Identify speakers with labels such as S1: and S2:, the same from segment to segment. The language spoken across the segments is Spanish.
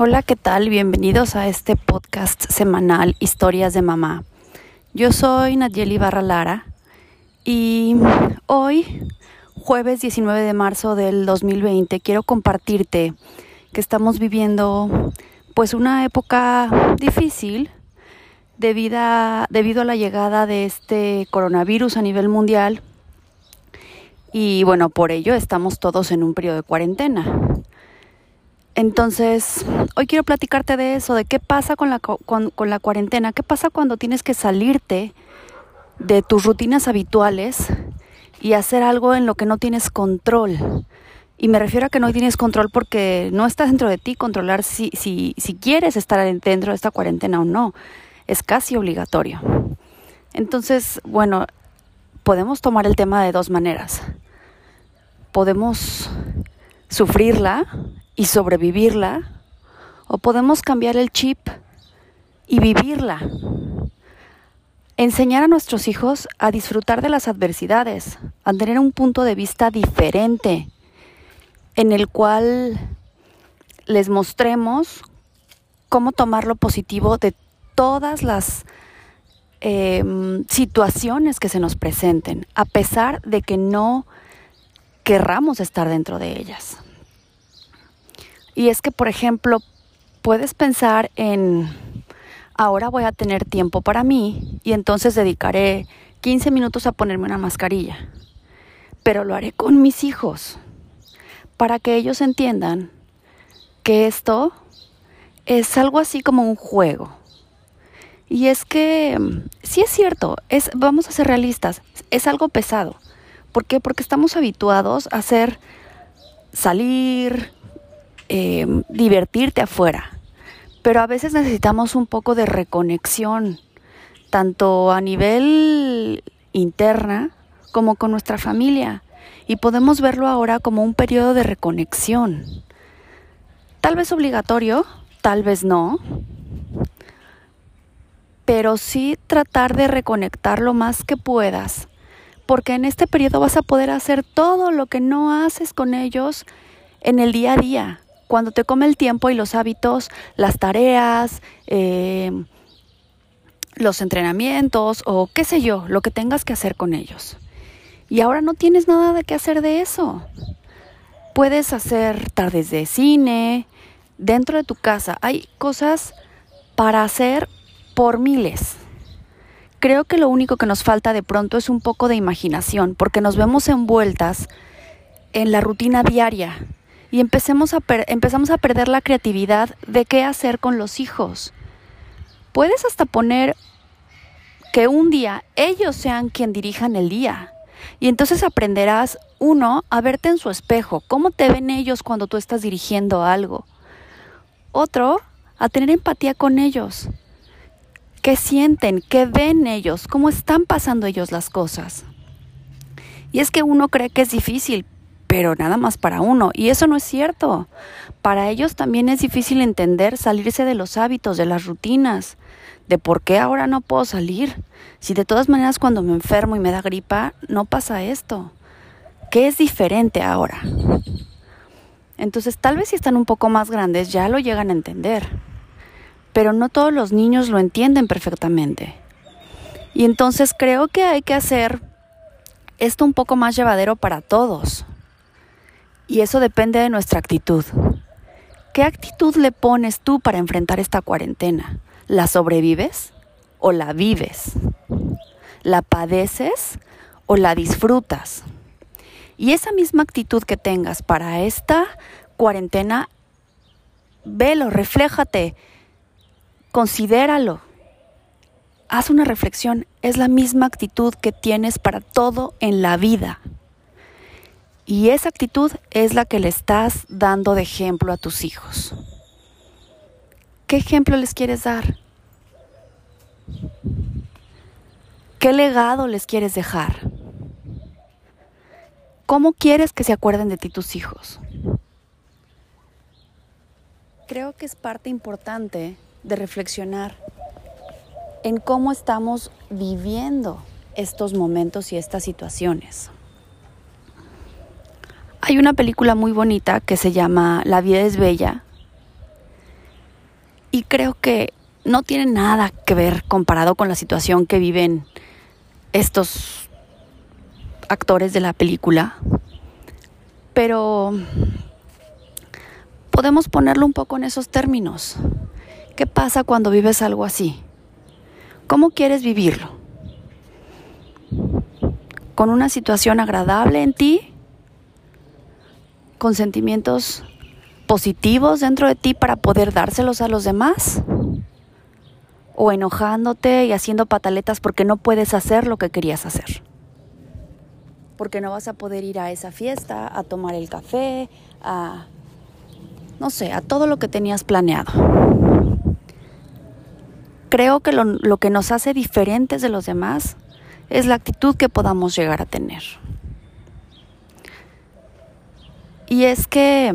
S1: Hola, ¿qué tal? Bienvenidos a este podcast semanal Historias de Mamá. Yo soy Nayeli Barra Lara y hoy, jueves 19 de marzo del 2020, quiero compartirte que estamos viviendo pues una época difícil debido a, debido a la llegada de este coronavirus a nivel mundial y bueno, por ello estamos todos en un periodo de cuarentena. Entonces, hoy quiero platicarte de eso, de qué pasa con la, con, la cuarentena, qué pasa cuando tienes que salirte de tus rutinas habituales y hacer algo en lo que no tienes control. Y me refiero a que no tienes control porque no está dentro de ti controlar si, si, si quieres estar dentro de esta cuarentena o no. Es casi obligatorio. Entonces, bueno, podemos tomar el tema de dos maneras. Podemos sufrirla y sobrevivirla, o podemos cambiar el chip y vivirla. Enseñar a nuestros hijos a disfrutar de las adversidades, a tener un punto de vista diferente, en el cual les mostremos cómo tomar lo positivo de todas las em, situaciones que se nos presenten, a pesar de que no querramos estar dentro de ellas. Y es que, por ejemplo, puedes pensar en, ahora voy a tener tiempo para mí y entonces dedicaré 15 minutos a ponerme una mascarilla, pero lo haré con mis hijos, para que ellos entiendan que esto es algo así como un juego. Y es que, sí es cierto, es, vamos a ser realistas, es algo pesado. ¿Por qué? Porque estamos habituados a hacer salir, Em, divertirte afuera. Pero a veces necesitamos un poco de reconexión, tanto a nivel interna como con nuestra familia. Y podemos verlo ahora como un periodo de reconexión. Tal vez obligatorio, tal vez no. Pero sí tratar de reconectar lo más que puedas. Porque en este periodo vas a poder hacer todo lo que no haces con ellos en el día a día cuando te come el tiempo y los hábitos, las tareas, eh, los entrenamientos o qué sé yo, lo que tengas que hacer con ellos. Y ahora no tienes nada de qué hacer de eso. Puedes hacer tardes de cine, dentro de tu casa. Hay cosas para hacer por miles. Creo que lo único que nos falta de pronto es un poco de imaginación, porque nos vemos envueltas en la rutina diaria y empecemos a empezamos a perder la creatividad de qué hacer con los hijos. Puedes hasta poner que un día ellos sean quien dirijan el día. Y entonces aprenderás, uno, a verte en su espejo, cómo te ven ellos cuando tú estás dirigiendo algo. Otro, a tener empatía con ellos. ¿Qué sienten? ¿Qué ven ellos? ¿Cómo están pasando ellos las cosas? Y es que uno cree que es difícil, pero nada más para uno. Y eso no es cierto. Para ellos también es difícil entender salirse de los hábitos, de las rutinas, de por qué ahora no puedo salir. Si de todas maneras cuando me enfermo y me da gripa, no pasa esto. ¿Qué es diferente ahora? Entonces tal vez si están un poco más grandes ya lo llegan a entender. Pero no todos los niños lo entienden perfectamente. Y entonces creo que hay que hacer esto un poco más llevadero para todos. Y eso depende de nuestra actitud. ¿Qué actitud le pones tú para enfrentar esta cuarentena? ¿La sobrevives o la vives? ¿La padeces o la disfrutas? Y esa misma actitud que tengas para esta cuarentena, velo, refléjate, considéralo. Haz una reflexión, es la misma actitud que tienes para todo en la vida. Y esa actitud es la que le estás dando de ejemplo a tus hijos. ¿Qué ejemplo les quieres dar? ¿Qué legado les quieres dejar? ¿Cómo quieres que se acuerden de ti tus hijos? Creo que es parte importante de reflexionar en cómo estamos viviendo estos momentos y estas situaciones. Hay una película muy bonita que se llama La vida es bella Y creo que no tiene nada que ver comparado con la situación que viven estos actores de la película. Pero podemos ponerlo un poco en esos términos. ¿Qué pasa cuando vives algo así? ¿Cómo quieres vivirlo? ¿Con una situación agradable en ti? ¿Con sentimientos positivos dentro de ti para poder dárselos a los demás? ¿O enojándote y haciendo pataletas porque no puedes hacer lo que querías hacer? Porque no vas a poder ir a esa fiesta, a tomar el café, a, no sé, a todo lo que tenías planeado. Creo que lo, lo que nos hace diferentes de los demás es la actitud que podamos llegar a tener. Y es que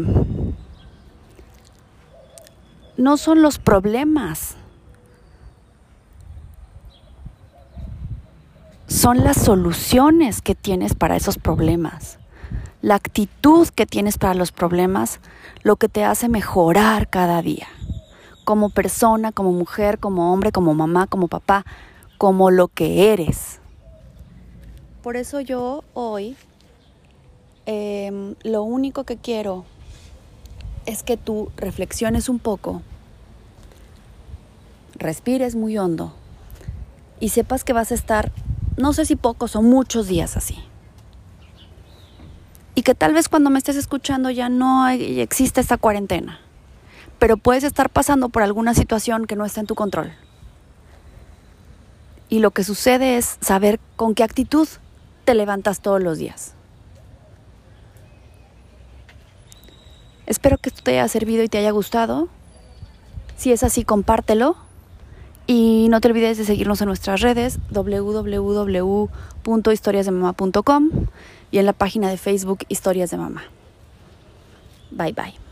S1: no son los problemas, son las soluciones que tienes para esos problemas. La actitud que tienes para los problemas, lo que te hace mejorar cada día, como persona, como mujer, como hombre, como mamá, como papá, como lo que eres. Por eso yo hoy em, lo único que quiero es que tú reflexiones un poco, respires muy hondo y sepas que vas a estar, no sé si pocos o muchos días así. Y que tal vez cuando me estés escuchando ya no existe esta cuarentena, pero puedes estar pasando por alguna situación que no está en tu control. Y lo que sucede es saber con qué actitud te levantas todos los días. Espero que esto te haya servido y te haya gustado. Si es así, compártelo. Y no te olvides de seguirnos en nuestras redes www.historiasdemama.com y en la página de Facebook Historias de Mamá. Bye bye.